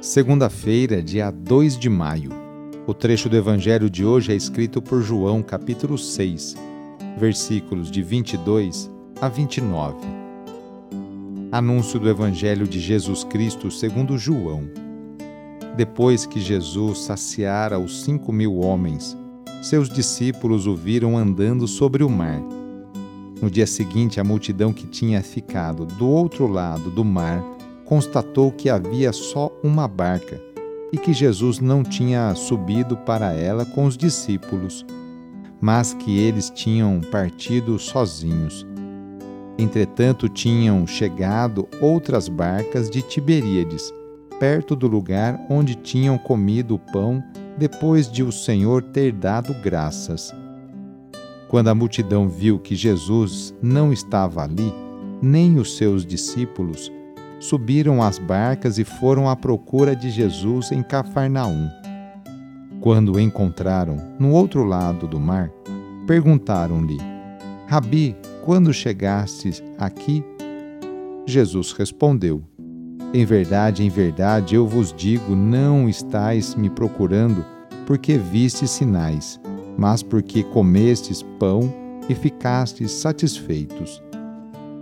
Segunda-feira, dia 2 de maio. O trecho do Evangelho de hoje é escrito por João, capítulo 6, versículos de 22 a 29. Anúncio do Evangelho de Jesus Cristo segundo João. Depois que Jesus saciara os cinco mil homens, seus discípulos o viram andando sobre o mar. No dia seguinte, a multidão que tinha ficado do outro lado do mar constatou que havia só uma barca e que Jesus não tinha subido para ela com os discípulos, mas que eles tinham partido sozinhos. Entretanto, tinham chegado outras barcas de Tiberíades, perto do lugar onde tinham comido o pão depois de o Senhor ter dado graças. Quando a multidão viu que Jesus não estava ali, nem os seus discípulos, subiram às barcas e foram à procura de Jesus em Cafarnaum. Quando o encontraram no outro lado do mar, perguntaram-lhe: Rabi, quando chegastes aqui? Jesus respondeu: Em verdade, em verdade, eu vos digo, não estáis me procurando porque vistes sinais, mas porque comestes pão e ficastes satisfeitos.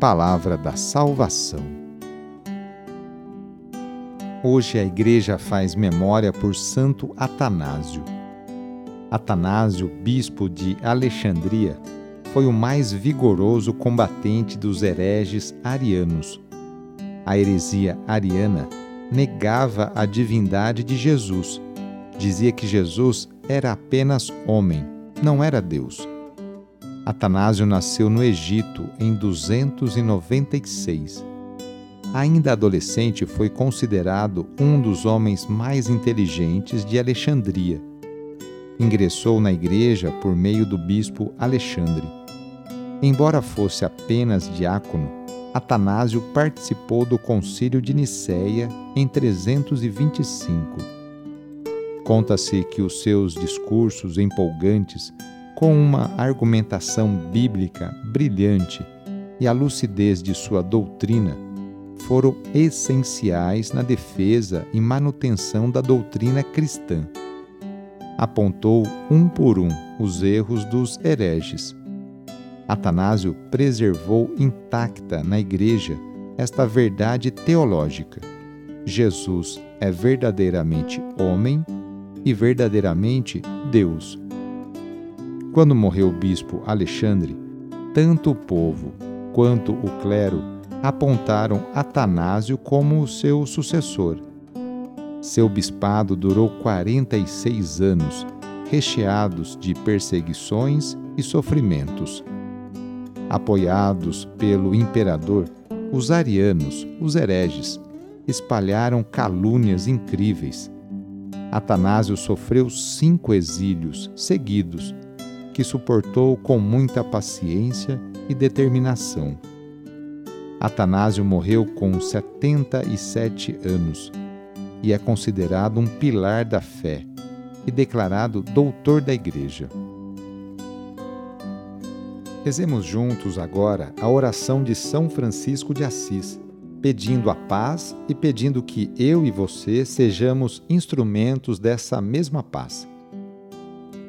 palavra da salvação. Hoje a Igreja faz memória por Santo Atanásio. Atanásio, bispo de Alexandria, foi o mais vigoroso combatente dos hereges arianos. A heresia ariana negava a divindade de Jesus. Dizia que Jesus era apenas homem, não era Deus. Atanásio nasceu no Egito em 296. Ainda adolescente, foi considerado um dos homens mais inteligentes de Alexandria. Ingressou na igreja por meio do bispo Alexandre. Embora fosse apenas diácono, Atanásio participou do concílio de Nicéia em 325. Conta-se que os seus discursos empolgantes com uma argumentação bíblica brilhante e a lucidez de sua doutrina foram essenciais na defesa e manutenção da doutrina cristã. Apontou um por um os erros dos hereges. Atanásio preservou intacta na Igreja esta verdade teológica. Jesus é verdadeiramente homem e verdadeiramente Deus quando morreu o bispo Alexandre, tanto o povo quanto o clero apontaram Atanásio como seu sucessor. Seu bispado durou 46 anos, recheados de perseguições e sofrimentos. Apoiados pelo imperador, os arianos, os hereges, espalharam calúnias incríveis. Atanásio sofreu cinco exílios seguidos que suportou com muita paciência e determinação. Atanásio morreu com 77 anos. e é considerado um pilar da fé e declarado doutor da Igreja. Rezemos juntos agora a oração de São Francisco de Assis, pedindo a paz e pedindo que eu e você sejamos instrumentos dessa mesma paz.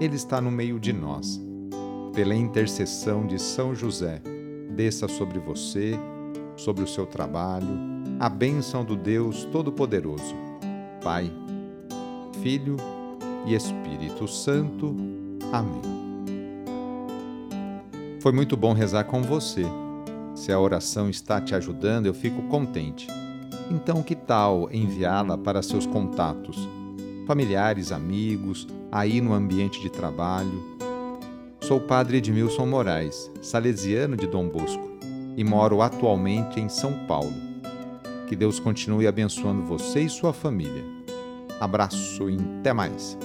Ele está no meio de nós. Pela intercessão de São José, desça sobre você, sobre o seu trabalho, a bênção do Deus Todo-Poderoso, Pai, Filho e Espírito Santo. Amém. Foi muito bom rezar com você. Se a oração está te ajudando, eu fico contente. Então, que tal enviá-la para seus contatos, familiares, amigos, aí no ambiente de trabalho? Sou o padre Edmilson Moraes, salesiano de Dom Bosco, e moro atualmente em São Paulo. Que Deus continue abençoando você e sua família. Abraço e até mais!